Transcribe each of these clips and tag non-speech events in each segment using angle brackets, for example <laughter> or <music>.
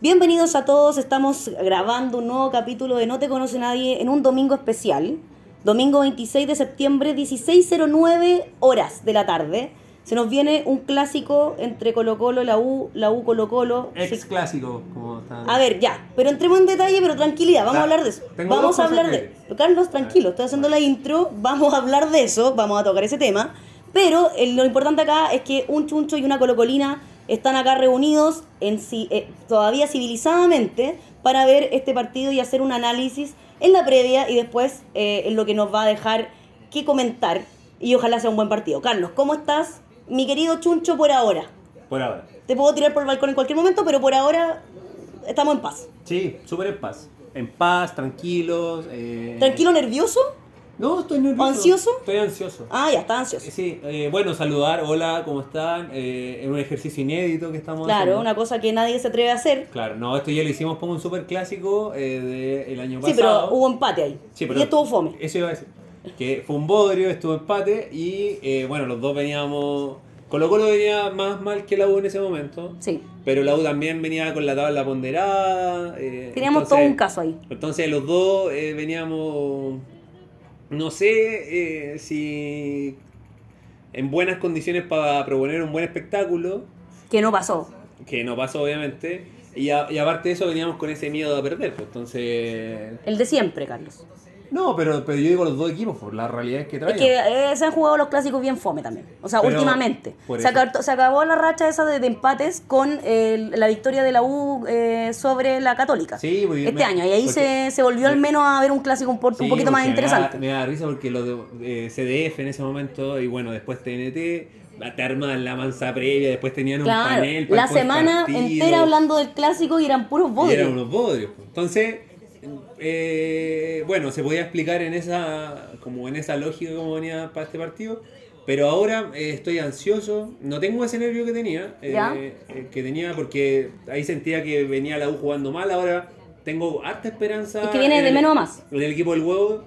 Bienvenidos a todos, estamos grabando un nuevo capítulo de No te conoce nadie en un domingo especial. Domingo 26 de septiembre, 16.09 horas de la tarde. Se nos viene un clásico entre Colo Colo, la U, la U Colo Colo. Ex clásico, como está. A ver, ya, pero entremos en detalle, pero tranquilidad, vamos a hablar de eso. tengo Vamos a hablar de... que- Carlos, tranquilo, estoy haciendo la intro, vamos a hablar de eso, vamos a tocar ese tema. Pero eh, lo importante acá es que un chuncho y una colocolina están acá reunidos en, eh, todavía civilizadamente para ver este partido y hacer un análisis en la previa y después eh, en lo que nos va a dejar que comentar y ojalá sea un buen partido. Carlos, ¿cómo estás? Mi querido chuncho por ahora. Por ahora. Te puedo tirar por el balcón en cualquier momento, pero por ahora estamos en paz. Sí, súper en paz. En paz, tranquilos. eh, ¿Tranquilo, nervioso? No, estoy nervioso. ¿Ansioso? Estoy ansioso. Ah, ya, está ansioso. Sí, eh, bueno, saludar, hola, ¿cómo están? Eh, en un ejercicio inédito que estamos Claro, haciendo. una cosa que nadie se atreve a hacer. Claro, no, esto ya lo hicimos como un super clásico eh, del año Sí, pasado. pero hubo empate ahí. Sí, pero y estuvo fome. Eso iba a decir. Que fue un bodrio, estuvo empate y eh, bueno, los dos veníamos. Colo Colo venía más mal que la U en ese momento. Sí. Pero la U también venía con la tabla ponderada. Teníamos entonces- todo un caso ahí. Entonces los dos veníamos, no sé eh, si en buenas condiciones para proponer un buen espectáculo, Que no pasó. que no pasó obviamente, y, a- y aparte de eso veníamos con ese miedo a perder, pues, entonces... El de siempre, Carlos. No, pero, pero yo digo los dos equipos, por la realidad es que Es traían. que eh, se han jugado los clásicos bien fome también. O sea, Pero, últimamente. Se acabó, se acabó la racha esa de, de empates con eh, la victoria de la U eh, sobre la Católica. Sí, pues, este me- año. Y ahí porque- se, se volvió al menos a ver un clásico un, Sí, un poquito más porque me da- interesante. Me da, risa porque los de eh, CDF en ese momento, y bueno, después TNT, te arman la mansa previa, después tenían un panel para la semana partido. entera hablando del clásico y eran puros Y bodrios. eran unos bodrios. pues. Entonces, eh, bueno, se podía explicar en esa, como en esa lógica como venía para este partido. Pero ahora eh, estoy ansioso, no tengo ese nervio que tenía, eh, que tenía porque ahí sentía que venía la U jugando mal, ahora tengo harta esperanza. Es que viene en de menos a más. En el equipo del huevo.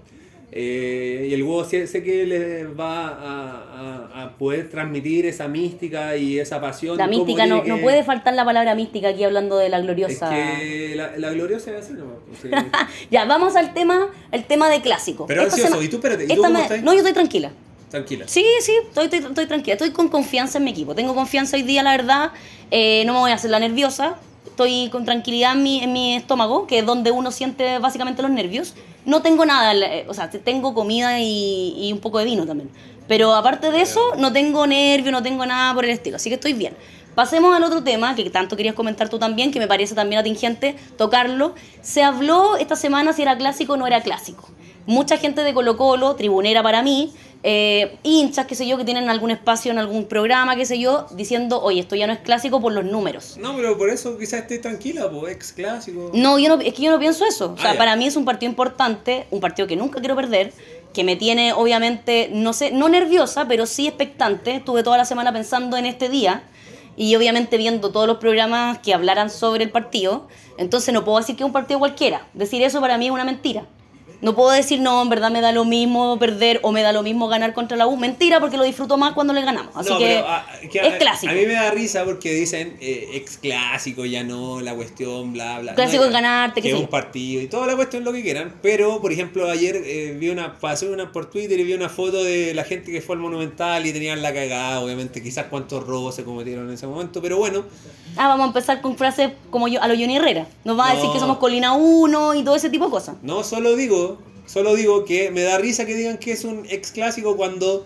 Eh, y el huevo sé, sé que le va a, a- a poder transmitir esa mística y esa pasión. La mística, no, no puede faltar la palabra mística aquí hablando de la es gloriosa. que la, la gloriosa es así, ¿no? Sí. <laughs> ya, vamos al tema, el tema de clásico. Pero Esta ansioso, ¿y tú, espérate, ¿y tú cómo me- estás? No, yo estoy tranquila. Tranquila. Sí, sí, estoy, estoy, estoy tranquila. Estoy con confianza en mi equipo. Tengo confianza hoy día, la verdad. Eh, no me voy a hacer la nerviosa. Estoy con tranquilidad en mi, en mi estómago, que es donde uno siente básicamente los nervios. No tengo nada, eh, o sea, tengo comida y, y un poco de vino también. Pero aparte de eso, no tengo nervio, no tengo nada por el estilo. Así que estoy bien. Pasemos al otro tema que tanto querías comentar tú también, que me parece también atingente tocarlo. Se habló esta semana si era clásico o no era clásico. Mucha gente de Colo Colo, tribunera para mí, eh, hinchas, qué sé yo, que tienen algún espacio en algún programa, qué sé yo, diciendo, oye, esto ya no es clásico por los números. No, pero por eso quizás esté tranquila, pues ex clásico. No, yo no, es que yo no pienso eso. O sea, Ah, ya. para mí es un partido importante, un partido que nunca quiero perder, que me tiene obviamente, no sé, no nerviosa, pero sí expectante. Estuve toda la semana pensando en este día y obviamente viendo todos los programas que hablaran sobre el partido. Entonces no puedo decir que es un partido cualquiera. Decir eso para mí es una mentira. No puedo decir, no, en verdad me da lo mismo perder o me da lo mismo ganar contra la U. Mentira, porque lo disfruto más cuando le ganamos. Así No, que, pero, ah, que a- es clásico. A mí me da risa porque dicen eh, ex clásico, ya no, la cuestión, bla, bla. Clásico No, es ganarte, que es un partido y toda la cuestión, lo que quieran. Pero, por ejemplo, ayer eh, vi una, pasé una por Twitter y vi una foto de la gente que fue al Monumental y tenían la cagada, obviamente, quizás cuántos robos se cometieron en ese momento, pero bueno. Ah, vamos a empezar con frases como yo, a lo Johnny Herrera. Nos va a decir que somos Colina 1 y todo ese tipo de cosas. No, solo digo, solo digo que me da risa que digan que es un ex clásico cuando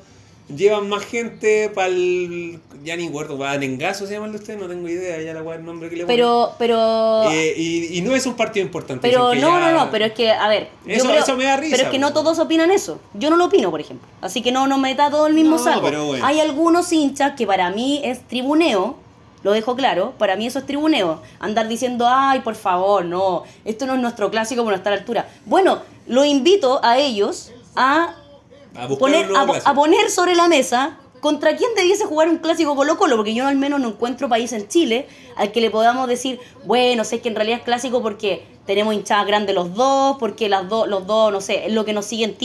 llevan más gente para el. Ya ni acuerdo, para Nengazo se llama el de usted, no tengo idea, ya la el nombre que le ponen. Pero, pero, Eh, y, y no es un partido importante. pero no, ya- no, no, pero es que, a ver, yo Eso- creo- eso me da risa, pero es que no pues. todos opinan eso. Yo no lo opino, por ejemplo. Así que no nos meta todo el mismo No, saco. pero bueno. Hay algunos hinchas que para mí es tribuneo, lo dejo claro, para mí eso es tribuneo. Andar diciendo, ay, por favor, no, esto no es nuestro clásico por no estar a la altura. Bueno, lo invito a ellos a A poner, a, poner sobre la mesa contra quién debiese jugar un clásico Colo Colo, porque yo al menos no encuentro país en Chile al que le podamos decir, bueno, sé que en realidad es clásico porque tenemos hinchadas grandes los dos, porque las dos, los dos, no sé, es lo que nos sigue en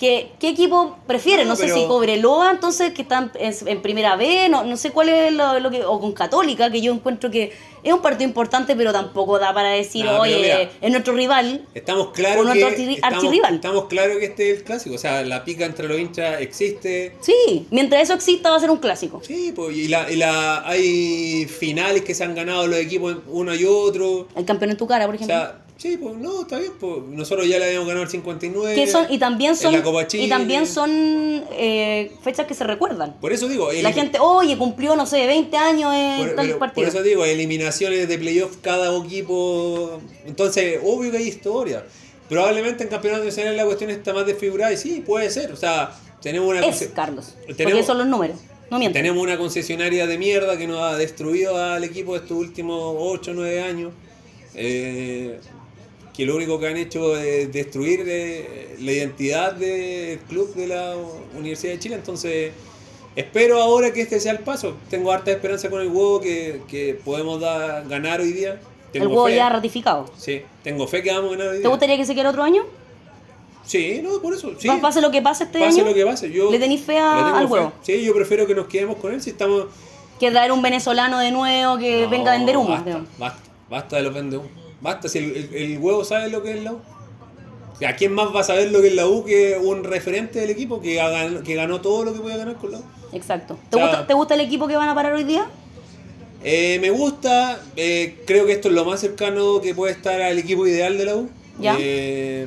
que, ¿qué equipo prefieren? No, No, sé si Cobreloa, entonces, que están en, en primera B, no, no sé cuál es lo, lo que. O con Católica, que yo encuentro que es un partido importante, pero tampoco da para decir, No, oye, mira. es nuestro rival. Estamos claros que archirri- estamos, archirrival. estamos claros que este es el clásico, o sea, la pica entre los hinchas existe. Sí, mientras eso exista, va a ser un clásico. Sí, pues, y, la, y la, hay finales que se han ganado los equipos uno y otro. El campeón en tu cara, por O ejemplo. sea, sí, pues no, está bien, pues nosotros ya le habíamos ganado el 59. que son, y también en son, la Copa Chile. y también son eh, fechas que se recuerdan. Por eso digo, La gente, oye, cumplió, no sé, 20 años en por, tal pero partido. por eso digo, eliminaciones de playoff cada equipo. Entonces, obvio que hay historia. Probablemente en campeonato nacional la cuestión está más desfigurada y sí, puede ser. O sea, tenemos una. es, Carlos. Porque tenemos- son los números. No miento. Tenemos una concesionaria de mierda que nos ha destruido al equipo estos últimos 8 o 9 años. eh, que lo único que han hecho es destruir eh, la identidad del club de la Universidad de Chile. Entonces, espero ahora que este sea el paso. Tengo harta esperanza con el huevo que, que podemos ganar hoy día. Tengo el huevo fe. ya ratificado. Sí, tengo fe que vamos a ganar hoy ¿Te día. gustaría que se quiera otro año? Sí, no, por eso. Sí. Pa- Pase lo que pase este Pase año. lo que pase. Yo ¿Le tenís fe a- al fe. huevo? Sí, yo prefiero que nos quedemos con él si estamos. Que traer un venezolano de nuevo que No, venga a vender humo. Basta, basta, basta de los vende humo. Basta, si el, el- el huevo sabe lo que es la U. O sea, ¿quién más va a saber lo que es la U que un referente del equipo que, ha gan- que ganó todo lo que podía ganar con la U? Exacto. ¿Te, O sea- gusta, ¿Te gusta el equipo que van a parar hoy día? Eh, me gusta, eh, creo que esto es lo más cercano que puede estar al equipo ideal de la U. Ya. Eh,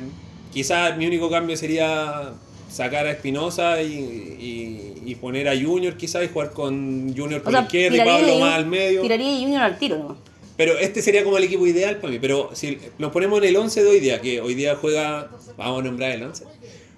quizás mi único cambio sería sacar a Espinosa y, y- y poner a Junior quizás y jugar con Junior por la izquierda y Pablo más al medio. tiraría de Junior al tiro nomás. Pero este sería como el equipo ideal para mí. Pero si nos ponemos en el 11 de hoy día, que hoy día juega, vamos a nombrar el 11.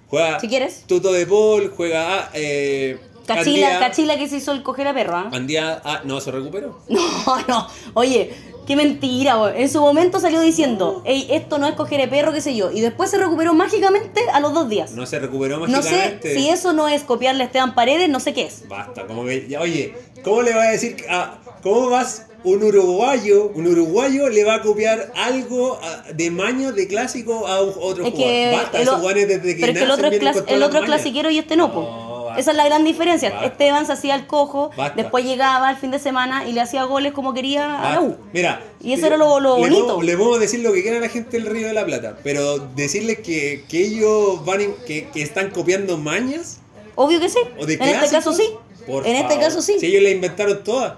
Juega Si quieres. Tuto de Paul, juega eh, Cachila, Andía- Cachila que se hizo el coger a perro, ¿ah? Andía- ah, no, se recuperó. <laughs> No, no. Oye, qué mentira. En su momento salió diciendo, hey, esto no es coger a perro, qué sé yo. Y después se recuperó mágicamente a los dos días. No se recuperó No sé mágicamente. si eso no es copiarle a Esteban Paredes, no sé qué es. Basta, como que, ya, oye, ¿cómo le va a decir, que- a- cómo vas un uruguayo, un uruguayo le va a copiar algo ah, de maño, de clásico a otro Es que jugador? Basta, esos jugadores desde que pero es que el otro clas- el otro clasiquero y este no, po. Esa es la gran diferencia. Basta. Esteban se hacía el cojo, Basta. después llegaba el fin de semana y le hacía goles como quería a la U. Mira, Y eso era lo- lo le bonito. podemos- le podemos decir lo que quiera a la gente del Río de la Plata, pero decirles que, que ellos van en- que, que están copiando mañas Obvio que sí. o de en este caso sí. por en este caso sí. Si ellos la inventaron todas,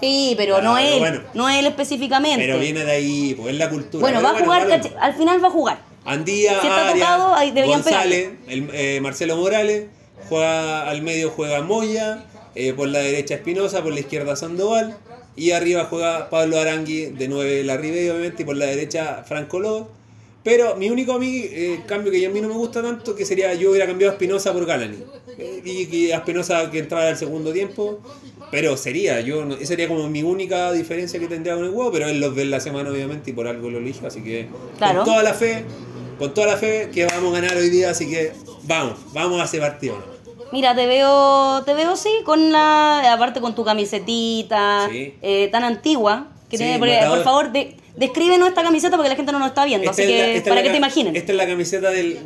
Sí, pero no él. bueno. No él específicamente. pero viene de ahí, pues es la cultura. bueno, Pero va a jugar, vale. al final va a jugar. Andía, Si está Arias, tocado, ahí deberían González, el, eh, Marcelo Morales, juega al medio juega Moya, eh, por la derecha Espinosa, por la izquierda Sandoval, y arriba juega Pablo Arangui, de 9 la Ribey, obviamente, y por la derecha Franco López. Pero mi único a mí, eh, cambio que a mí no me gusta tanto, que sería yo hubiera cambiado a Espinosa por Galani. Eh, y que a Espinosa que entrara al segundo tiempo. Pero sería, yo esa sería como mi única diferencia que tendría con el huevo, pero él los ve en la semana obviamente y por algo lo elijo, así que Claro. con toda la fe, con toda la fe que vamos a ganar hoy día, así que vamos, vamos a ese partido. ¿no? Mira, te veo, te veo sí, con la, aparte con tu camisetita Sí. eh, tan antigua. Que Sí, tiene- porque, matador. por favor, de, descríbenos esta camiseta porque la gente no nos está viendo. Esta así es la- que, para que te imaginen. Esta es la camiseta del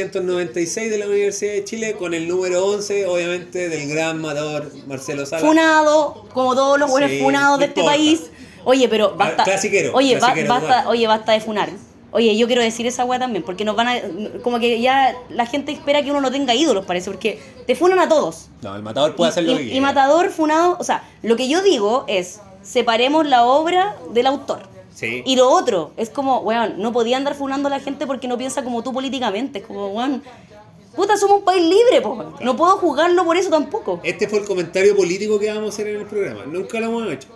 1996 de la Universidad de Chile con el número 11, obviamente, del gran matador Marcelo Sala. Funado, como todos los buenos Sí, funados de este importa. país. Oye, pero basta. clasiquero, Oye, clasiquero basta, oye, basta de funar. Oye, yo quiero decir esa weá también, porque nos van a. Como que ya la gente espera que uno no tenga ídolos, parece, porque te funan a todos. No, el matador puede hacer y, lo que y- y quiera. Matador, Funado, o sea, lo que yo digo es, separemos la obra del autor. Sí. Y lo otro, es como, weón, no podía andar funando a la gente porque no piensa como tú políticamente. Es como, weón, puta, somos un país libre, po. No puedo juzgarlo por eso tampoco. Este fue el comentario político que vamos a hacer en el programa. Nunca lo hemos hecho.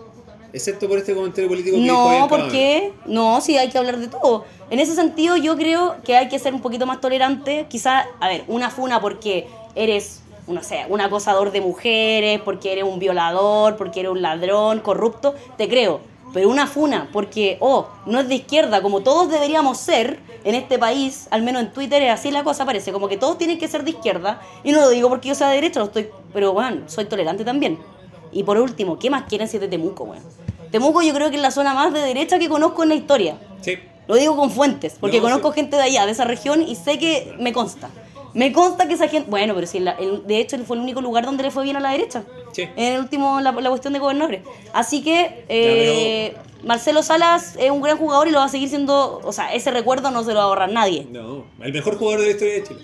Excepto por este comentario político que No, Bianca ¿por Báez. qué? No, sí, hay que hablar de todo. En ese sentido, yo creo que hay que ser un poquito más tolerante. Quizá, a ver, una funa porque eres, no sé, un acosador de mujeres, porque eres un violador, porque eres un ladrón, corrupto, te creo. Pero una funa porque, oh, no es de izquierda, como todos deberíamos ser en este país, al menos en Twitter es así la cosa, parece, como que todos tienen que ser de izquierda. Y no lo digo porque yo sea de derecha, lo estoy, pero bueno, soy tolerante también. Y por último, ¿qué más quieren si es de Temuco, weón? Temuco yo creo que es la zona más de derecha que conozco en la historia. Sí. Lo digo con fuentes, porque No, conozco sí. gente de allá, de esa región, y sé que me consta. Me consta que esa gente. Bueno, pero sí, la- el- de hecho, él fue el único lugar donde le fue bien a la derecha. Sí. En el último, la, la cuestión de gobernadores. Así que. eh, Marcelo Salas es un gran jugador y lo va a seguir siendo. O sea, ese recuerdo no se lo va a ahorrar nadie. No, el mejor jugador de la historia de Chile.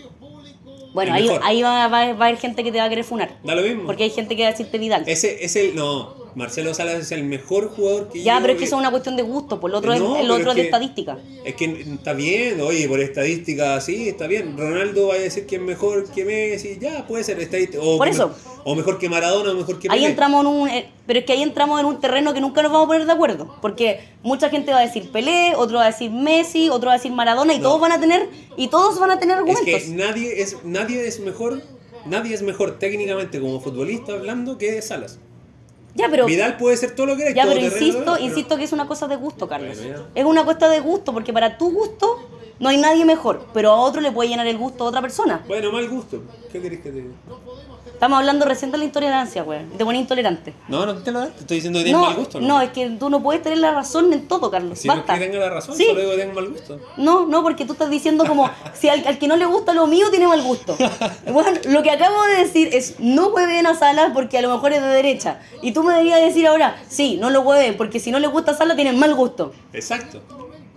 Bueno, El ahí, mejor. ahí va, va- va a haber gente que te va a querer funar. Da lo mismo. Porque hay gente que va a decirte Vidal. Ese es el. No, Marcelo Salas es el mejor jugador que ya, yo pero es que eso es una cuestión de gusto. Por lo otro, No, es, el otro es de estadística. Es que está bien, oye, por estadística sí, está bien. Ronaldo va a decir que es mejor que Messi, ya puede ser estadística. O, Por eso. O mejor que Maradona, o mejor que Ahí Pelé. entramos en un. eh, pero es que ahí entramos en un terreno que nunca nos vamos a poner de acuerdo. Porque mucha gente va a decir Pelé, otro va a decir Messi, otro va a decir Maradona y No. todos van a tener. Y todos van a tener Es argumentos. que nadie es, nadie es mejor, nadie es mejor técnicamente como futbolista hablando que Salas. Ya, pero. Vidal puede ser todo lo que era. Ya, pero terreno, insisto, pero- insisto que es una cosa de gusto, Carlos. Bueno, es una cosa de gusto, porque para tu gusto no hay nadie mejor, pero a otro le puede llenar el gusto a otra persona. Bueno, mal gusto. ¿Qué querés que te diga? Estamos hablando recién de la intolerancia, güey. Te pones intolerante. No, no te lo das. Te estoy diciendo que tienes No, mal gusto. no, es que tú no puedes tener la razón en todo, Carlos. Si no es Basta. que tenga la razón, Sí. solo digo que tengo mal gusto. No, no, porque tú estás diciendo como <laughs> si al, al que no le gusta lo mío tiene mal gusto. <laughs> Bueno, lo que acabo de decir es no hueven a Salas porque a lo mejor es de derecha. Y tú me deberías decir ahora, sí, no lo hueven porque si no le gusta a Salas tienen mal gusto. Exacto.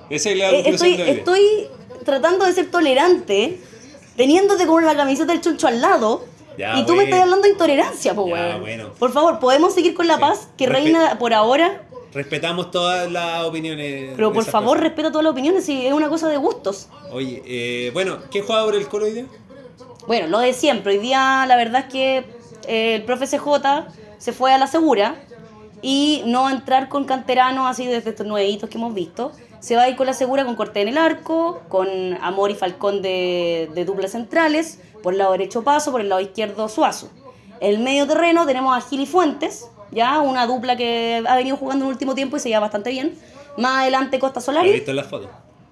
Esa es la Eh, estoy, de estoy tratando de ser tolerante, teniéndote con la camiseta del chuncho al lado. Ya, y tú me estás hablando de intolerancia, po, Ya, weón. bueno. Por favor, ¿podemos seguir con la Sí. paz que Respe- reina por ahora? Respetamos todas las opiniones. Pero por favor, respeta todas las opiniones si es una cosa de gustos. Oye, eh, bueno, ¿quién juega por el Colo hoy día? Bueno, lo de siempre. Hoy día la verdad es que eh, el profe CJ se fue a la segura y no va a entrar con canteranos así desde estos nuevitos que hemos visto. Se va a ir con la segura con Cortés en el arco, con Amor y Falcón de, de duplas centrales, por el lado derecho Paso, por el lado izquierdo Suazo. En el medio terreno tenemos a Gil y Fuentes, ya una dupla que ha venido jugando en el último tiempo y se lleva bastante bien. Más adelante Costa Solari. visto en las fotos.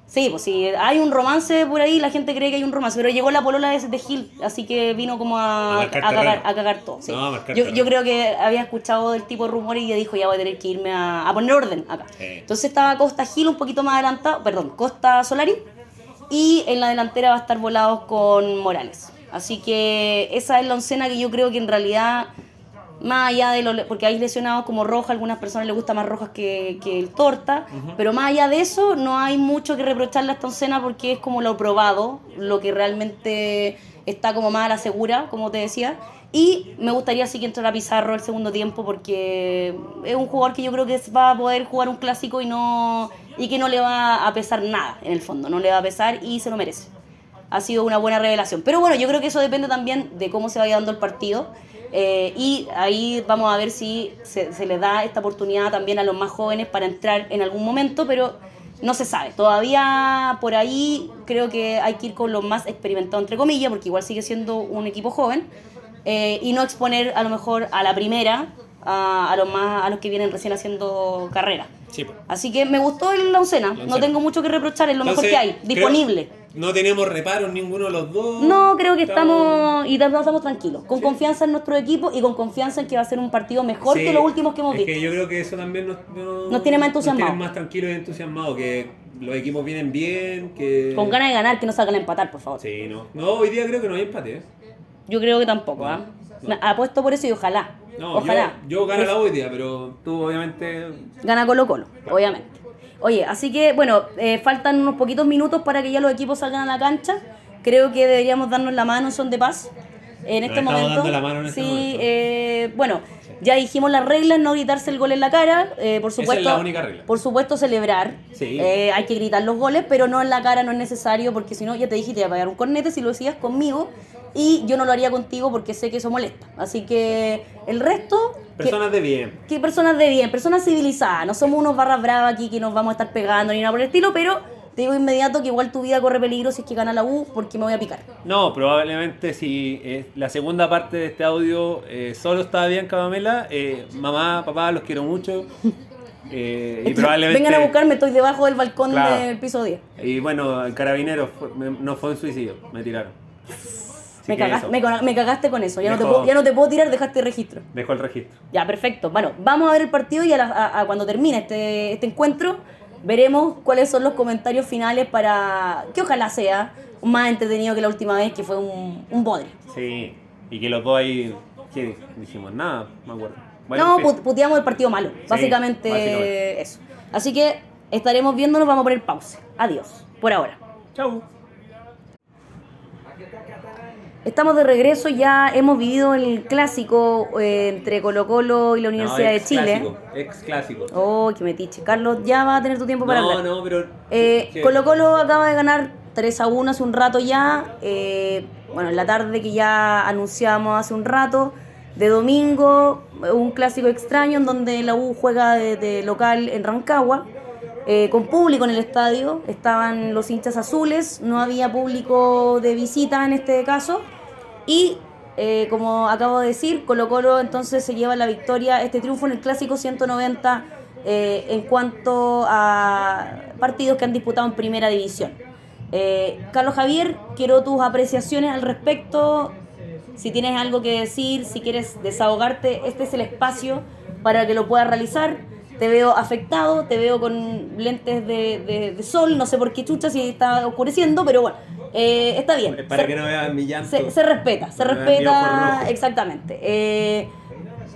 Sí, pues sí, hay un romance por ahí, la gente cree que hay un romance, pero llegó la polola de, de Gil, así que vino como a, A cagar, terreno. a cagar todo. sí. No, yo, yo creo que había escuchado del tipo de rumores y ya dijo, ya voy a tener que irme a, a poner orden acá. Sí. Entonces estaba Costa Gil un poquito más adelantado, perdón, Costa Solari, y en la delantera va a estar volados con Morales. Así que esa es la oncena que yo creo que en realidad más allá de lo porque hay lesionados como Roja, a algunas personas les gusta más Rojas que, que el Torta, pero más allá de eso no hay mucho que reprocharle a esta oncena porque es como lo probado, lo que realmente está como más a la segura, como te decía. Y me gustaría sí que entrara Pizarro el segundo tiempo porque es un jugador que yo creo que va a poder jugar un clásico y no y que no le va a pesar nada en el fondo, no le va a pesar y se lo merece ha sido una buena revelación. Pero bueno, yo creo que eso depende también de cómo se vaya dando el partido. eh, y ahí vamos a ver si se, se le da esta oportunidad también a los más jóvenes para entrar en algún momento, pero no se sabe. Todavía por ahí creo que hay que ir con los más experimentados, entre comillas, porque igual sigue siendo un equipo joven, eh, y no exponer a lo mejor a la primera a, a los más a los que vienen recién haciendo carrera. Sí. Así que me gustó la oncena, La no tengo mucho que reprochar, es lo mejor que hay, creo- disponible. No tenemos reparos ninguno de los dos. No, creo que estamos y estamos estamos tranquilos, con confianza en nuestro equipo y con confianza en que va a ser un partido mejor Sí, que los últimos que hemos es visto. que yo creo que eso también nos, no- Nos tiene más entusiasmados. Nos más tranquilos y entusiasmados, que los equipos vienen bien, que... Con ganas de ganar, que no salgan a empatar, por favor. Sí, no. No, hoy día creo que no hay empate, ¿eh? Yo creo que tampoco, ¿ah? No. Apuesto por eso y ojalá. No, ojalá. yo, yo gano la hoy día, pero tú obviamente... Gana Colo Colo, obviamente. Oye, así que bueno, eh, faltan unos poquitos minutos para que ya los equipos salgan a la cancha. Creo que deberíamos darnos la mano en son de paz. En Nos este momento. dando la mano en este sí, momento. eh, bueno, ya dijimos las reglas, no gritarse el gol en la cara. eh, por Esa es supuesto, la única regla. Por supuesto, celebrar. Sí. Eh, hay que gritar los goles, pero no en la cara, no es necesario, porque si no, ya te dije, te iba a pagar un cornete si lo decías conmigo. Y yo no lo haría contigo porque sé que eso molesta. Así que el resto. que- Personas de bien. que personas de bien, personas civilizadas. No somos unos barras bravas aquí que nos vamos a estar pegando ni nada por el estilo, pero te digo inmediato que igual tu vida corre peligro si es que gana la U porque me voy a picar. No, probablemente si eh, la segunda parte de este audio eh, solo estaba bien Pamela, eh, mamá, papá, los quiero mucho. eh, y probablemente... Vengan a buscarme, estoy debajo del balcón Claro. del piso 10. Y bueno, el carabinero fue- me- no fue un suicidio, me tiraron. Me, que cagas- eso, me, con- me cagaste con eso. Ya no, te puedo, ya no te puedo tirar, dejaste registro. Dejó el registro. Ya, perfecto. Bueno, vamos a ver el partido y a, la- a- a cuando termine este, este encuentro veremos cuáles son los comentarios finales para que ojalá sea más entretenido que la última vez, que fue un, un bodre. Sí, y que los dos ahí, ¿qué dijimos? Nada, me acuerdo. Bueno, no, puteamos el partido malo. básicamente, básicamente. eso. Así que estaremos viéndonos, vamos a poner pausa. Adiós, por ahora. Chau. Estamos de regreso, ya hemos vivido el clásico eh, entre Colo Colo y la Universidad No, de Chile. Clásico, ex clásico. Oh, que metiche. Carlos, ya va a tener tu tiempo para no, hablar. no, pero. Eh, Colo Colo acaba de ganar 3 a 1 hace un rato ya. eh, bueno, en la tarde que ya anunciamos hace un rato. De domingo, un clásico extraño en donde la U juega de, de local en Rancagua. eh, con público en el estadio. Estaban los hinchas azules. No había público de visita en este caso. Y eh, como acabo de decir, Colo Colo entonces se lleva la victoria, este triunfo en el clásico 190 eh, en cuanto a partidos que han disputado en primera división. Eh, Carlos Javier, quiero tus apreciaciones al respecto. Si tienes algo que decir, si quieres desahogarte, este es el espacio para que lo puedas realizar. Te veo afectado, te veo con lentes de, de- de sol, no sé por qué chucha si está oscureciendo, pero bueno, eh, está bien. Para Se- que no vean mi llanto. se, se respeta, se respeta exactamente. Eh,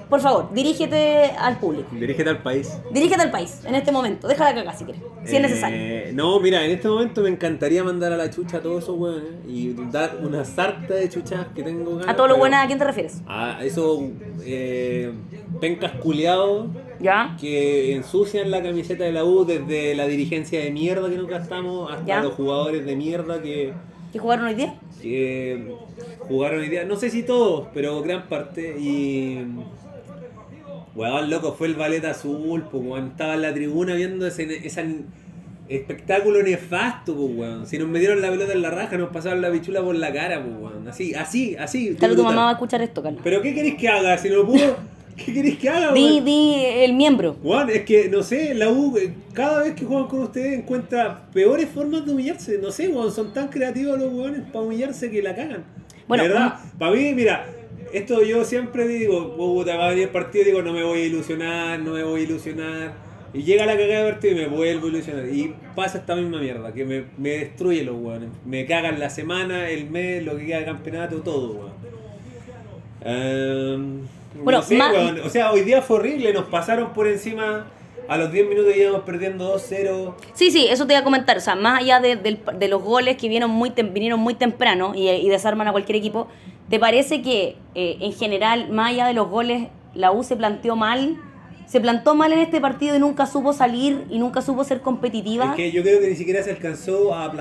por favor, dirígete al público. Dirígete al país. Dirígete al país en este momento. Déjala cagar si quieres, si es necesario. Eh, no, mira, en este momento me encantaría mandar a la chucha a todos esos hueones y dar una sarta de chuchas que tengo ganas. A todo lo pero- bueno, ¿a quién te refieres? A esos eh, pencas culiados ¿Ya? que ensucian la camiseta de la U desde la dirigencia de mierda que nunca estamos hasta ¿Ya? los jugadores de mierda que, ¿Que jugaron hoy día? que jugaron hoy día. No sé si todos, pero gran parte. Y. Weón, loco, fue el ballet azul, pues, weón. Estaba en la tribuna viendo ese, ese espectáculo nefasto, pues, weón. Si nos metieron la pelota en la raja, nos pasaron la pichula por la cara, pues, weón. Así, así, así. Tal vez tu mamá va a escuchar esto, Carlos. Pero ¿qué queréis que haga? Si no puedo, ¿qué queréis que haga, Di, di el miembro. Juan, es que, no sé, la U, eh, cada vez que juegan con ustedes encuentra peores formas de humillarse. No sé, weón, son tan creativos los weones para humillarse que la cagan. Bueno, de verdad, para mí, mira, esto yo siempre digo, puta, va a venir el partido, digo, no me voy a ilusionar, no me voy a ilusionar. Y llega la cagada de partido y me vuelvo a ilusionar. Y pasa esta misma mierda, que me, me destruye los weones. Me cagan la semana, el mes, lo que queda de campeonato, todo, weón. Ehm, Bueno, no sé, ma- weón. O sea, hoy día fue horrible, nos pasaron por encima. A los 10 minutos íbamos perdiendo 2-0. Sí, sí, eso te iba a comentar. O sea, más allá de, del- de los goles que vinieron muy, tem- vinieron muy temprano y, y desarman a cualquier equipo, ¿te parece que eh, en general, más allá de los goles, la U se planteó mal? Se plantó mal en este partido y nunca supo salir y nunca supo ser competitiva. Es que yo creo que ni siquiera se alcanzó a,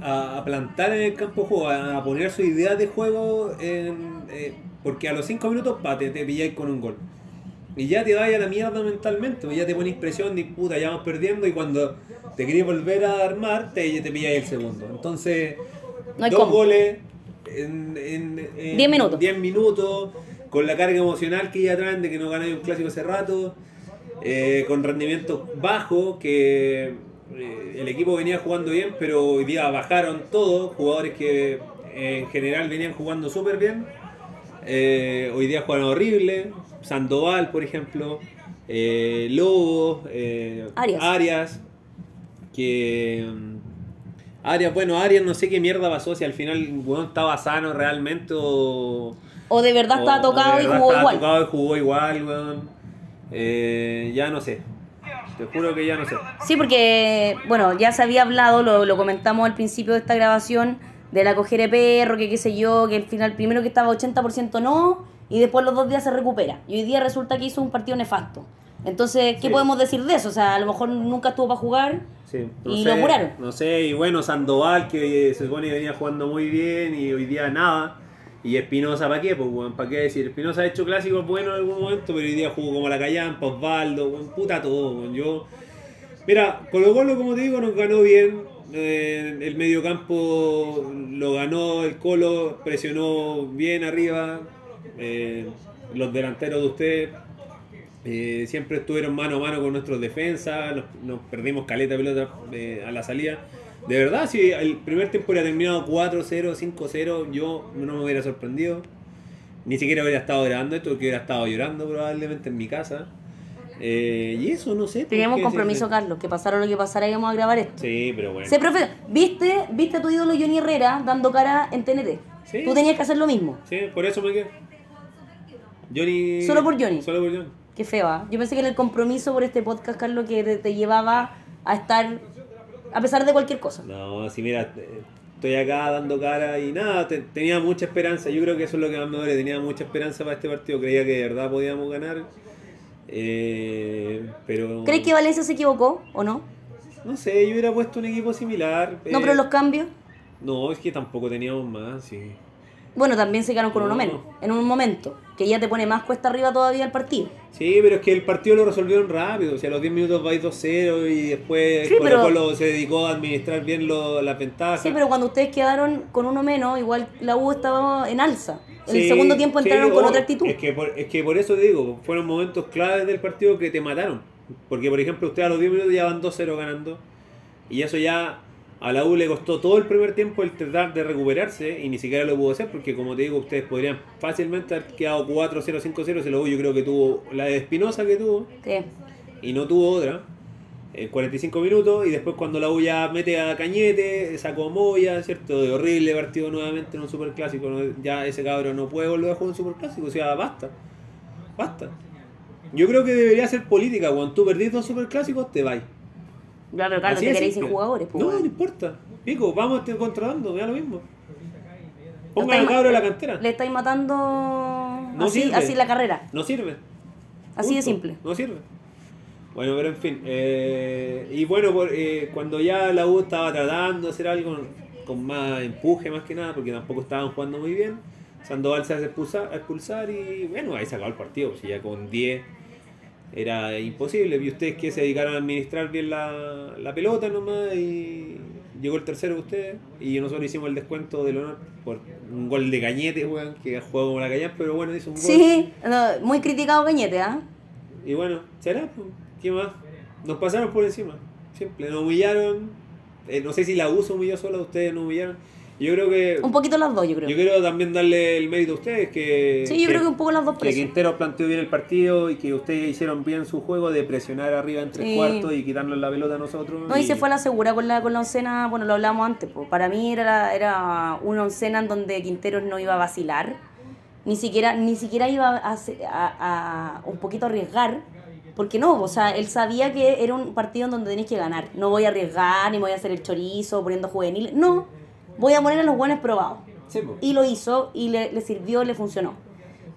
a, a plantar en el campo de juego, a, a poner su idea de juego, en, eh, porque a los 5 minutos pa, te, pilláis con un gol. Y ya te vaya a la mierda mentalmente, pues ya te pones presión y puta, ya vamos perdiendo y cuando te querés volver a armar, te, te pilláis el segundo. Entonces, No dos cómo. goles en, en, en 10 minutos. 10 minutos, con la carga emocional que ya traen de que no ganáis un clásico hace rato, eh, con rendimiento bajo, que eh, el equipo venía jugando bien, pero hoy día bajaron todos, jugadores que eh, en general venían jugando súper bien, eh, hoy día jugaron horrible, Sandoval, por ejemplo, eh, Lobo, eh, Arias. que... mm, Arias, bueno, Arias no sé qué mierda pasó, si al final el estaba sano realmente o... O de verdad estaba o- tocado y jugó estaba igual. tocado y jugó igual, weón. Eh, ya no sé. Te juro que ya no sé. Sí, porque, bueno, ya se había hablado, lo, lo comentamos al principio de esta grabación, de la coger de perro, que qué sé yo, que al final primero que estaba 80% no, y después los dos días se recupera. Y hoy día resulta que hizo un partido nefasto. Entonces, ¿qué Sí. podemos decir de eso? O sea, a lo mejor nunca estuvo para jugar. Sí, Y lo apuraron. No sé, y bueno, Sandoval, que se supone que venía jugando muy bien y hoy día nada. Y Espinosa, ¿para qué? Pues, weón, ¿para qué decir? Espinosa ha hecho clásicos buenos en algún momento, pero hoy día jugó como la Callampa, Osvaldo, puta todo. Yo. Mira, Colo Colo, como te digo, nos ganó bien. Eh, el mediocampo lo ganó el Colo, presionó bien arriba. Eh, los delanteros de ustedes eh, siempre estuvieron mano a mano con nuestros defensas, nos, nos perdimos caleta pelota eh, a la salida. De verdad, si el primer tiempo hubiera terminado 4-0, 5-0, yo no me hubiera sorprendido. Ni siquiera hubiera estado grabando esto, porque hubiera estado llorando probablemente en mi casa. Eh, y eso, no sé. Teníamos ¿por qué compromiso, Carlos, que pasara lo que pasara íbamos a grabar esto. Sí, pero bueno. Sé, profe, ¿viste, ¿viste a tu ídolo Johnny Herrera dando cara en TNT? Sí. Tú tenías que hacer lo mismo. Sí, por eso me quedé. Johnny. Solo por Johnny. Solo por Johnny. Qué feo, ¿ah? Yo pensé que era el compromiso por este podcast, Carlos, que te, te llevaba a estar a pesar de cualquier cosa. No, si mira, eh, estoy acá dando cara y nada, te- tenía mucha esperanza. Yo creo que eso es lo que más me duele. Tenía mucha esperanza para este partido. Creía que de verdad podíamos ganar. Eh, pero. ¿Crees que Valencia se equivocó o no? No sé, yo hubiera puesto un equipo similar. No, eh, pero los cambios. No, es que tampoco teníamos más, sí. Bueno, también se quedaron con uno No. menos, en un momento, que ya te pone más cuesta arriba todavía el partido. Sí, pero es que el partido lo resolvieron rápido. O sea, a los 10 minutos vais 2-0 y después Sí, Colo pero- Colo se dedicó a administrar bien lo, las ventajas. Sí, pero cuando ustedes quedaron con uno menos, igual la U estaba en alza. En el Sí, segundo tiempo sí, entraron con oh, otra actitud. Es que, por, es que por eso te digo, fueron momentos claves del partido que te mataron. Porque, por ejemplo, ustedes a los 10 minutos ya van 2-0 ganando. Y eso ya a la U le costó todo el primer tiempo el tratar de recuperarse y ni siquiera lo pudo hacer porque, como te digo, ustedes podrían fácilmente haber quedado 4-0, 5-0. Se lo yo creo que tuvo la de Espinosa que tuvo Sí. y no tuvo otra. En 45 minutos y después cuando la U ya mete a Cañete, sacó a Moya, ¿cierto? De horrible partido nuevamente en un superclásico. ¿no? Ya ese cabrón no puede volver a jugar un superclásico, o sea, basta. Basta. Yo creo que debería ser política, cuando tú perdís dos superclásicos te vais. Ya, pero Carlos, Así te queréis sin jugadores. pues, No, no importa. Pico, vamos contratando, me da lo mismo. Lo Pongan al cabro de la cantera. Le estáis matando No así, sirve. así la carrera. No sirve. Así de simple. No sirve. Bueno, pero en fin. eh, y bueno, por- eh, cuando ya la U estaba tratando de hacer algo con más empuje, más que nada, porque tampoco estaban jugando muy bien, Sandoval se hace expulsar, a expulsar y bueno, ahí se acabó el partido. Si ya con 10 era imposible. Y ustedes que se dedicaron a administrar bien la, la pelota nomás y llegó el tercero de ustedes y nosotros hicimos el descuento del honor por un gol de Cañete, weón, que ha jugado como la Cañas, pero bueno, hizo un gol. Sí, no, muy criticado Cañete, ¿ah? Y bueno, será, pues, ¿qué más? Nos pasaron por encima, simple, nos humillaron. Eh, no sé si la U se humilló sola, ustedes nos humillaron. Yo creo que. Un poquito las dos, yo creo. Yo quiero también darle el mérito a ustedes que. sí, yo creo que un poco las dos Que. Quintero planteó bien el partido y que ustedes hicieron bien su juego de presionar arriba en tres Sí. cuartos y quitarnos la pelota a nosotros. No, y se fue a la segura con la, con la oncena, bueno, lo hablamos antes, pues. para mí era, era una oncena en donde Quinteros no iba a vacilar, ni siquiera, ni siquiera iba a, a- a un poquito arriesgar, porque no, o sea, él sabía que era un partido en donde tenéis que ganar, no voy a arriesgar, ni voy a hacer el chorizo poniendo juveniles, no, voy a poner a los buenos probados. Sí. Y lo hizo y le, le sirvió, le funcionó.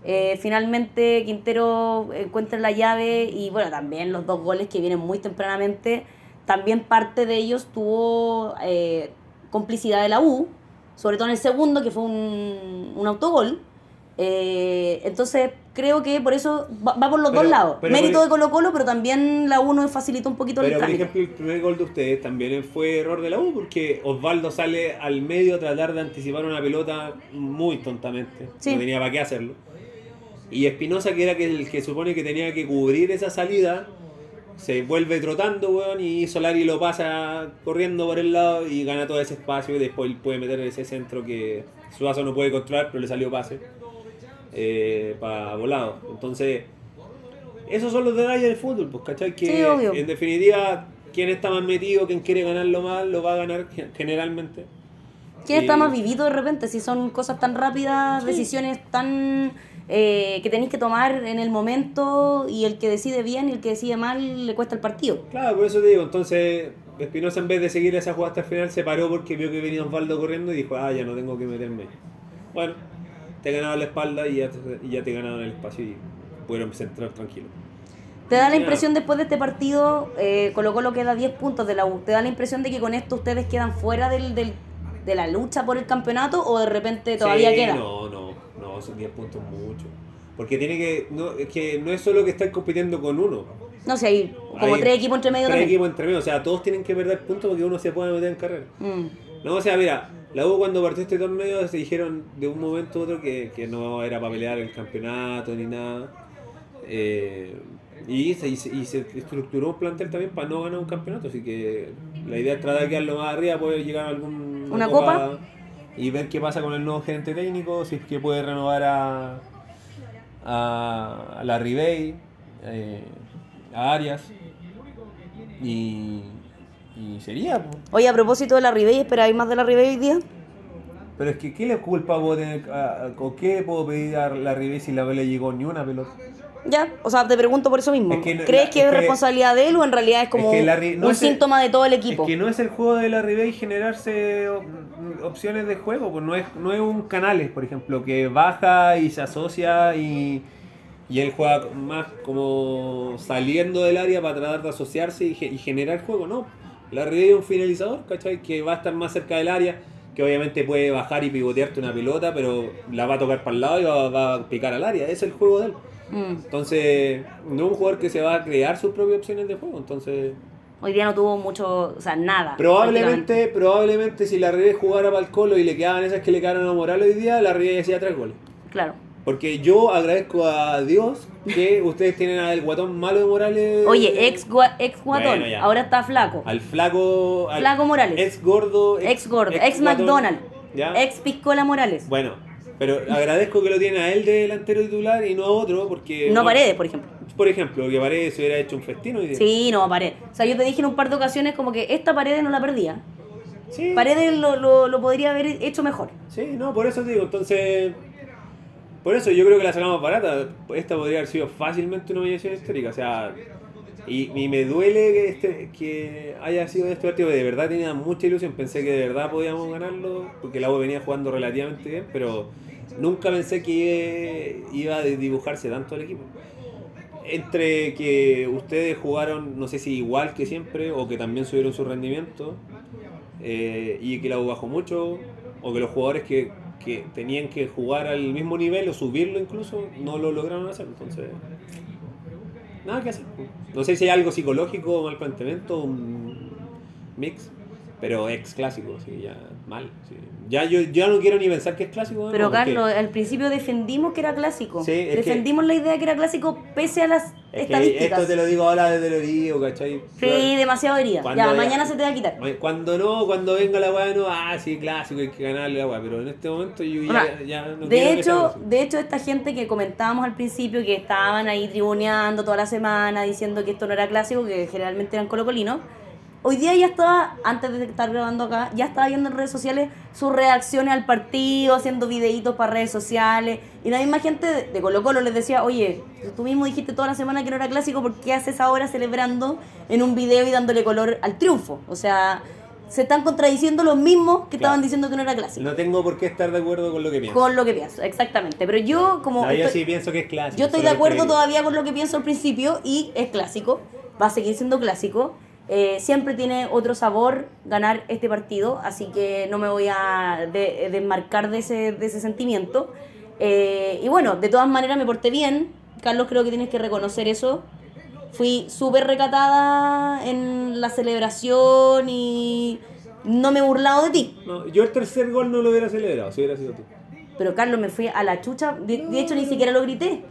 Eh, finalmente Quintero encuentra la llave y bueno, también los dos goles que vienen muy tempranamente, también parte de ellos tuvo eh, complicidad de la U, sobre todo en el segundo que fue un, un autogol. Eh, entonces creo que por eso va, va por los Pero- dos lados. pero Mérito de Colo Colo, pero también la U nos facilitó un poquito el Pero por ejemplo, el primer gol de ustedes también fue error de la U porque Osvaldo sale al medio a tratar de anticipar una pelota muy tontamente. Sí. No tenía para qué hacerlo. Y Espinosa, que era que el que supone que tenía que cubrir esa salida, se vuelve trotando, weón, y Solari lo pasa corriendo por el lado y gana todo ese espacio y después puede meter ese centro que Suazo no puede controlar, pero le salió pase para volado. Entonces, esos son los detalles del fútbol, pues, ¿cachai? Que Sí, obvio. en definitiva, quien está más metido, quien quiere ganarlo más, lo va a ganar gen- generalmente. ¿Quién está más vivido de repente? Si son cosas tan rápidas, decisiones tan eh, que tenéis que tomar en el momento y el que decide bien y el que decide mal le cuesta el partido. Claro, por eso te digo, entonces Espinosa en vez de seguir esa jugada hasta el final se paró porque vio que venía Osvaldo corriendo y dijo, ah, ya no tengo que meterme. Bueno, te ganaron la espalda y ya te, y ya te ganaron el espacio y pudieron centrar tranquilo. ¿Te da la impresión después de este partido, eh, Colo Colo queda 10 puntos de la U, ¿te da la impresión de que con esto ustedes quedan fuera del, del- de la lucha por el campeonato o de repente todavía Sí, queda? No, no, no, son 10 puntos mucho. Porque tiene que, no, es que no es solo que están compitiendo con uno. No sé, hay como Hay tres equipos entre medio Tres también. equipos entre medio, o sea, todos tienen que perder puntos porque uno se puede meter en carrera. Mm. No, o sea, mira, la U cuando partió este torneo se dijeron de un momento a otro que, que no era para pelear el campeonato ni nada. Eh, y, se, y, se, y se estructuró un plantel también para no ganar un campeonato, así que la idea es tratar de quedarlo más arriba, poder llegar a algún ¿Una copa? y ver qué pasa con el nuevo gerente técnico, si es que puede renovar a, a, a la Ribey. eh, a Arias. Y, y sería, pues. Oye, a propósito de la Ribey, ¿esperáis más de la Ribey hoy día? Pero es que, ¿qué le culpa puedo tener, a- o qué puedo pedir a la Ribey si la le llegó ni una pelota? Ya, o sea, te pregunto por eso mismo. Es que no- ¿Crees la- que es es que- responsabilidad de él o en realidad es como Es que la Ri- no un el- síntoma de todo el equipo? Es que no es el juego de la Ribey generarse op- opciones de juego, pues no es, no es un Canales, por ejemplo, que baja y se asocia y, y él juega más como saliendo del área para tratar de asociarse y generar juego, no. La Ribey es un finalizador, ¿cachai? Que va a estar más cerca del área, que obviamente puede bajar y pivotearte una pelota, pero la va a tocar para el lado y va, va a picar al área, es el juego de él. Mm. Entonces, no es un jugador que se va a crear sus propias opciones de juego, entonces... Hoy día no tuvo mucho, o sea, nada. Probablemente, probablemente si la Ribey jugara para el Colo y le quedaban esas que le quedaron a Morales hoy día, la Ribey hacía tres goles. Claro. Porque yo agradezco a Dios que <laughs> ustedes tienen al guatón malo de Morales. Oye, ex, gua- ex guatón, Bueno, ahora está flaco. Al flaco. al Flaco Morales. Ex gordo. Ex gordo, ex, guatón, McDonald, ¿ya? ex Piscola Morales. Bueno, pero agradezco que lo tiene a él de delantero titular y no a otro, porque. no bueno, Paredes, por ejemplo. Por ejemplo, que Paredes se hubiera hecho un festino hoy día. Sí, no, Paredes. O sea, yo te dije en un par de ocasiones como que esta Paredes no la perdía. Sí. Paredes lo, lo, lo podría haber hecho mejor. Sí, no, por eso te digo, entonces. Por eso yo creo que la sacamos barata. Esta podría haber sido fácilmente una humillación histórica. O sea, y, y me duele que, este, que haya sido este partido. De verdad tenía mucha ilusión. Pensé que de verdad podíamos ganarlo. Porque la U venía jugando relativamente bien. Pero nunca pensé que iba a dibujarse tanto el equipo. Entre que ustedes jugaron, no sé si igual que siempre, o que también subieron su rendimiento, eh, y que la U bajó mucho, o que los jugadores que, que tenían que jugar al mismo nivel o subirlo incluso, no lo lograron hacer. Entonces, nada que hacer. No sé si hay algo psicológico, mal planteamiento, un mix, pero ex clásico, sí, ya mal. sí. Ya yo ya no quiero ni pensar que es clásico. Pero no, porque- Carlos, al principio defendimos que era clásico. Sí, que- defendimos la idea que era clásico pese a las es estadísticas. esto te lo digo ahora desde el oído, ¿cachai? Sí, demasiado herida. Cuando Ya, mañana se te va a quitar. Cuando no, cuando venga la weá, no, ah, sí, clásico, hay que ganarle la weá, pero en este momento yo ya, ya no de hecho, de hecho, esta gente que comentábamos al principio que estaban ahí tribuneando toda la semana diciendo que esto no era clásico, que generalmente eran colocolinos, hoy día ya estaba, antes de estar grabando acá, ya estaba viendo en redes sociales sus reacciones al partido, haciendo videitos para redes sociales, y la misma gente de, Colo Colo les decía, oye, tú mismo dijiste toda la semana que no era clásico, ¿por qué haces ahora celebrando en un video y dándole color al triunfo? O sea, se están contradiciendo los mismos que estaban Claro. diciendo que no era clásico. No tengo por qué estar de acuerdo con lo que pienso. Con lo que pienso, exactamente. Pero yo, como. No, yo sí pienso que es clásico. yo estoy de acuerdo todavía con lo que pienso al principio y es clásico. Va a seguir siendo clásico. Eh, siempre tiene otro sabor ganar este partido, así que no me voy a de- desmarcar de ese, de ese sentimiento. Eh, y bueno, de todas maneras me porté bien. Carlos, creo que tienes que reconocer eso. Fui súper recatada en la celebración y no me he burlado de ti. No, yo el tercer gol no lo hubiera celebrado, si hubiera sido tú. Pero Carlos, me fui a la chucha. De, de hecho, ni siquiera lo grité.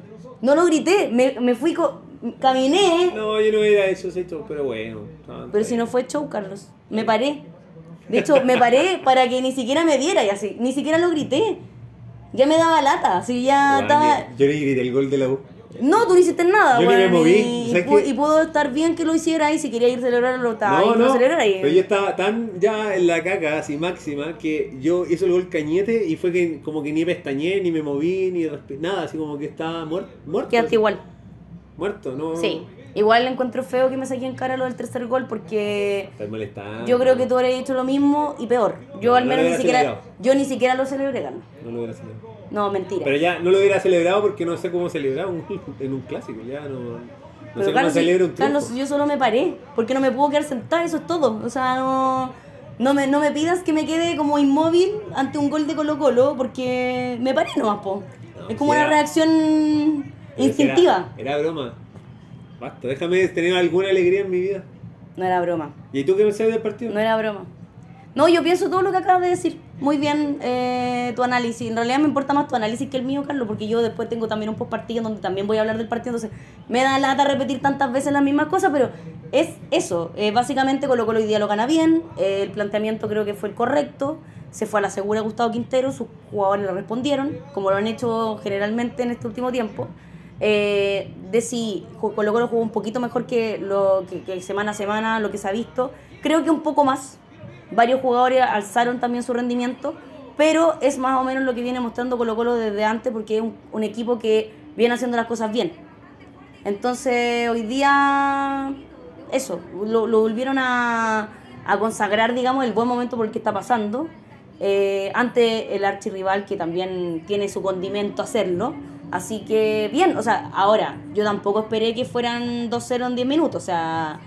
No lo grité. Me, me fui, co- caminé. No, yo no hubiera hecho ese show, pero bueno. no, Pero si no fue show, Carlos. Me paré. De hecho, me paré <laughs> para que ni siquiera me viera y así. Ni siquiera lo grité. Ya me daba lata. Así ya Bueno, estaba. Yo le grité el gol de la U. No, tú no hiciste nada, Yo ni me moví, Y, ¿sabes pu- qué? y pudo estar bien que lo hiciera y si quería ir a celebrarlo, estaba ahí, No, que lo no, y- pero yo estaba tan ya en la caca, así máxima, que yo hice el gol cañete y fue que como que ni pestañé, ni me moví, ni nada, así como que estaba muerto. muerto Quedaste igual. Muerto, no. Sí. Igual encuentro feo que me saqué en cara lo del tercer gol porque Estás molestando. Yo creo que tú habrías hecho lo mismo y peor. Yo No, al no menos ni siquiera, celebrado. yo ni siquiera lo celebré, Carlos. No lo hubiera celebrado. No, mentira. Pero ya no lo hubiera celebrado porque no sé cómo celebrar un, en un clásico, ya no. No Pero sé cómo Carlos, celebra un. Carlos, yo solo me paré, porque no me puedo quedar sentada, eso es todo. O sea, no, no, me, no me pidas que me quede como inmóvil ante un gol de Colo Colo, porque me paré nomás, po. No, es como una reacción instintiva. Era, era broma. Basta, déjame tener alguna alegría en mi vida. No era broma, ¿Y tú qué pensás del partido? no era broma. No, yo pienso todo lo que acabas de decir. Muy bien eh, tu análisis. En realidad me importa más tu análisis que el mío, Carlos, porque yo después tengo también un post partido donde también voy a hablar del partido. Entonces me da lata repetir tantas veces las mismas cosas, pero es eso. Eh, básicamente Colo Colo hoy día lo gana bien. eh, el planteamiento creo que fue el correcto. Se fue a la segura Gustavo Quintero. Sus jugadores le respondieron, como lo han hecho generalmente en este último tiempo. Eh, de si Colo Colo jugó un poquito mejor que, lo, que, semana a semana, lo que se ha visto. Creo que un poco más. Varios jugadores alzaron también su rendimiento, pero es más o menos lo que viene mostrando Colo Colo desde antes porque es un, equipo que viene haciendo las cosas bien. Entonces hoy día, eso, lo, volvieron a, a consagrar, digamos, el buen momento por el que está pasando. eh, ante el archirrival que también tiene su condimento hacerlo. Así que bien, o sea, ahora yo tampoco esperé que fueran 2-0 en 10 minutos. O sea,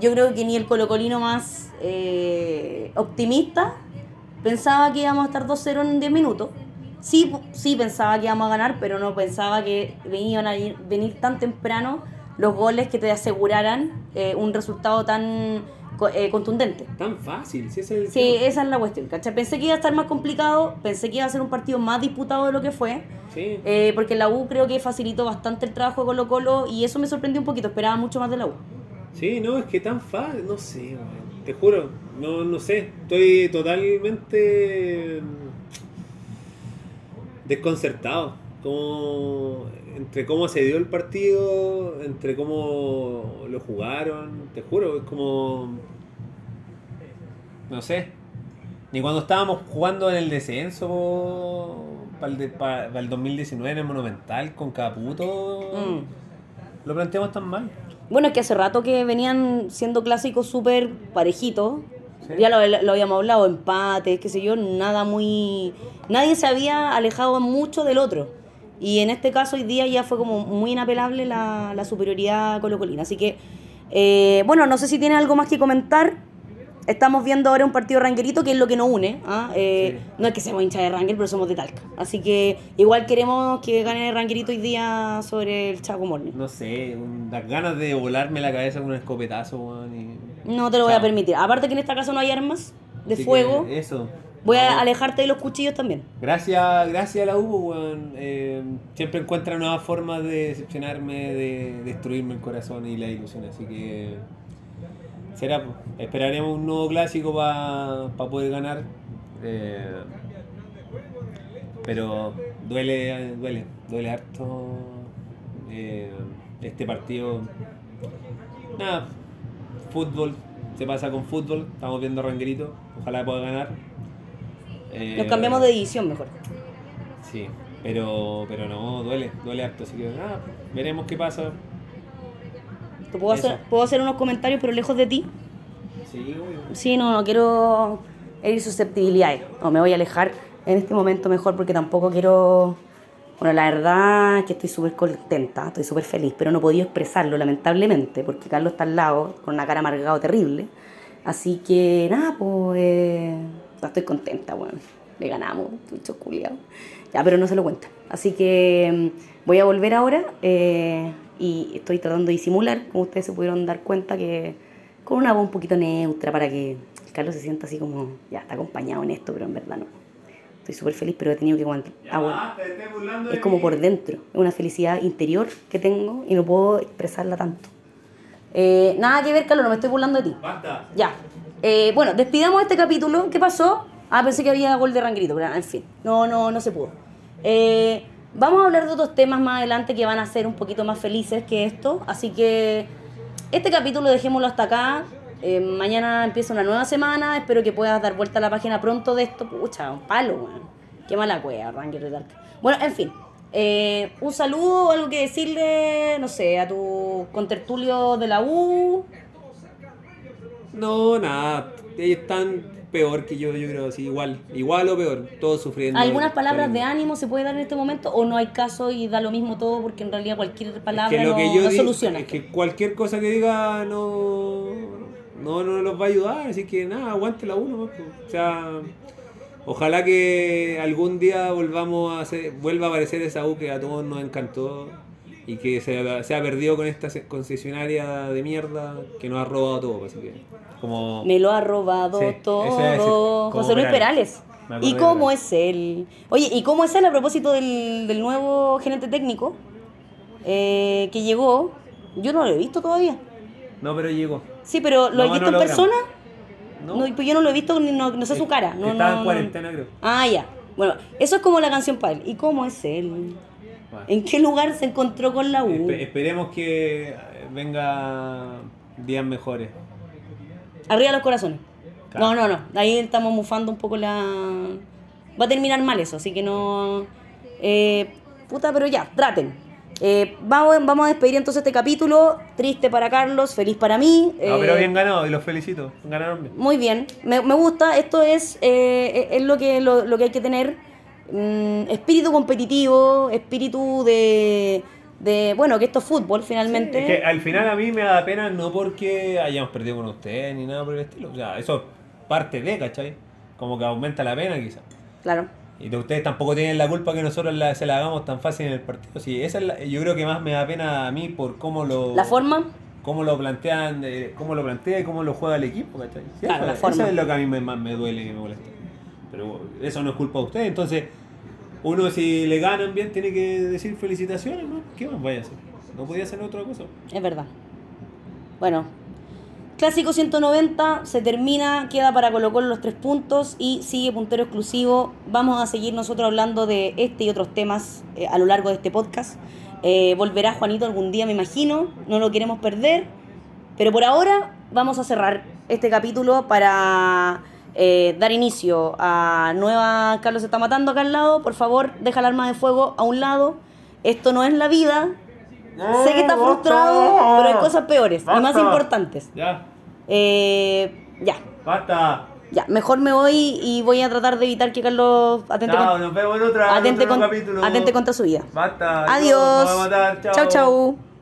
yo creo que ni el colocolino más eh, optimista pensaba que íbamos a estar 2-0 en 10 minutos. Sí, sí pensaba que íbamos a ganar, pero no pensaba que venían a ir- venir tan temprano los goles que te aseguraran eh, un resultado tan eh, contundente. Tan fácil, si es el Sí, esa es la cuestión, ¿cachai? Pensé que iba a estar más complicado, pensé que iba a ser un partido más disputado de lo que fue, Sí. eh, porque la U creo que facilitó bastante el trabajo de Colo Colo y eso me sorprendió un poquito, esperaba mucho más de la U. Sí, no, es que tan fácil, no sé, te juro, no, no sé, estoy totalmente mm, desconcertado, como entre cómo se dio el partido, entre cómo lo jugaron, te juro, es como, no sé, ni cuando estábamos jugando en el descenso para el, de- pa- pa el 2019 en el Monumental con Caputo, Mm. lo planteamos tan mal. Bueno, es que hace rato que venían siendo clásicos súper parejitos. Sí. Ya lo, lo habíamos hablado, empates, qué sé yo, nada muy... Nadie se había alejado mucho del otro. Y en este caso hoy día ya fue como muy inapelable la, la superioridad colocolina. Así que, eh, bueno, no sé si tiene algo más que comentar. Estamos viendo ahora un partido ranguerito que es lo que nos une. ¿ah? Eh, Sí. No es que seamos hinchas de Ranger, pero somos de Talca. Así que igual queremos que gane Ranguerito hoy día sobre el Chaco Morning. No sé, las ganas de volarme la cabeza con un escopetazo, weón. y- No te lo voy a permitir. Aparte que en esta casa no hay armas de Así fuego. Eso. Voy No. a alejarte de los cuchillos también. Gracias, gracias a la U, weón. Eh, siempre encuentra nuevas formas de decepcionarme, de destruirme el corazón y la ilusión. Así que será, po. esperaremos un nuevo clásico para poder ganar. Eh, pero duele, duele, duele harto eh, este partido. Nada, fútbol, se pasa con fútbol. Estamos viendo a Ranguerito, ojalá pueda ganar. Eh, Nos cambiamos de edición mejor. Sí, pero, pero no, duele, duele harto. Así que nada, veremos qué pasa. Te puedo Eso. hacer, puedo hacer unos comentarios, pero lejos de ti. Sí, obvio. Sí, no, no quiero herir susceptibilidades. No, me voy a alejar en este momento mejor porque tampoco quiero... Bueno, la verdad es que estoy súper contenta, estoy súper feliz, pero no he podido expresarlo lamentablemente porque Carlos está al lado con una cara amargado terrible. Así que nada, pues eh, estoy contenta, bueno. Le ganamos, mucho culiado. Ya, pero no se lo cuenta. Así que mm, voy a volver ahora eh, y estoy tratando de disimular, como ustedes se pudieron dar cuenta, que con una voz un poquito neutra para que Carlos se sienta así como, ya está acompañado en esto, pero en verdad no. Estoy súper feliz, pero he tenido que aguantar. aguantar. Es como por dentro, es una felicidad interior que tengo y no puedo expresarla tanto. Eh, nada que ver, Carlos, no me estoy burlando de ti. Basta. Ya. Eh, bueno, despidamos este capítulo. ¿Qué pasó? Ah, pensé que había gol de Rangrito, pero en fin, no, no, no se pudo. Eh, vamos a hablar de otros temas más adelante que van a ser un poquito más felices que esto. Así que este capítulo dejémoslo hasta acá. Eh, mañana empieza una nueva semana. Espero que puedas dar vuelta a la página pronto de esto. Pucha, un palo, weón. Qué mala cueva, Ranger Talca. Bueno, en fin. un saludo, algo que decirle, no sé, a tu contertulio de la U. No, nada. Ellos están peor que yo, yo creo, sí, igual. Igual o peor. Todos sufriendo. ¿Algunas palabras de ánimo se puede dar en este momento o no hay caso y da lo mismo todo porque en realidad cualquier palabra Es que lo no, que yo no digo soluciona? es que cualquier cosa que diga no, no, no los va a ayudar, así que nada, aguante la uno. O sea, ojalá que algún día volvamos a hacer, vuelva a aparecer esa U que a todos nos encantó y que se, se ha perdido con esta concesionaria de mierda que nos ha robado todo, así que como Me lo ha robado Sí, ese es, todo José Luis Perales. ¿Y cómo Perales. es él? Oye, ¿y cómo es él a propósito del, del nuevo gerente técnico eh, que llegó? Yo no lo he visto todavía. no, pero llegó. Sí, pero ¿lo No, he visto no en persona? No, No, pues yo no lo he visto, ni no, no sé su cara. No, estaba en cuarentena, creo. Ah, ya. Bueno, eso es como la canción para él. ¿Y cómo es él? Bueno. ¿En qué lugar se encontró con la U? Espe- esperemos que venga días mejores. Arriba los corazones. Claro. No, no, no. Ahí estamos mufando un poco la. Va a terminar mal eso, así que no. Eh, puta, pero ya, traten. Eh, vamos, vamos a despedir entonces este capítulo. Triste para Carlos, feliz para mí. No, Eh, pero bien ganado y los felicito. Ganaron bien. Muy bien, me, me gusta. Esto es, eh, es lo que, lo, lo que hay que tener. Mm, espíritu competitivo, espíritu de, de. Bueno, que esto es fútbol finalmente. Es que al final a mí me da pena no porque hayamos perdido con ustedes ni nada por el estilo. O sea, eso es parte de, ¿cachai? Como que aumenta la pena quizás. Claro. Y de ustedes tampoco tienen la culpa que nosotros la- se la hagamos tan fácil en el partido. Sí, esa es la- yo creo que más me da pena a mí por cómo lo La forma. cómo lo plantean, eh, cómo lo plantea y cómo lo juega el equipo, ¿cachai? Sí, Claro, eso, la eso forma. es lo que a mí me, más me duele y me molesta. Pero eso no es culpa de ustedes, entonces uno si le ganan bien tiene que decir felicitaciones, ¿no? ¿Qué más vaya a hacer? No podía hacer otra cosa. Es verdad. Bueno, Clásico 190 se termina, queda para Colo los tres puntos y sigue puntero exclusivo. Vamos a seguir nosotros hablando de este y otros temas eh, a lo largo de este podcast. Eh, volverá Juanito algún día, me imagino. No lo queremos perder. Pero por ahora vamos a cerrar este capítulo para eh, dar inicio a nueva Carlos se está matando acá al lado. Por favor, deja el arma de fuego a un lado. Esto no es la vida. sé que está frustrado, pero hay cosas peores y más Basta. importantes. Ya, Eh, ya, basta. ya. Mejor me voy y voy a tratar de evitar que Carlos atente, Chao, con- nos vemos en otra en atente, otro con- capítulo. atente contra su vida. Basta. Adiós. Chao, chao.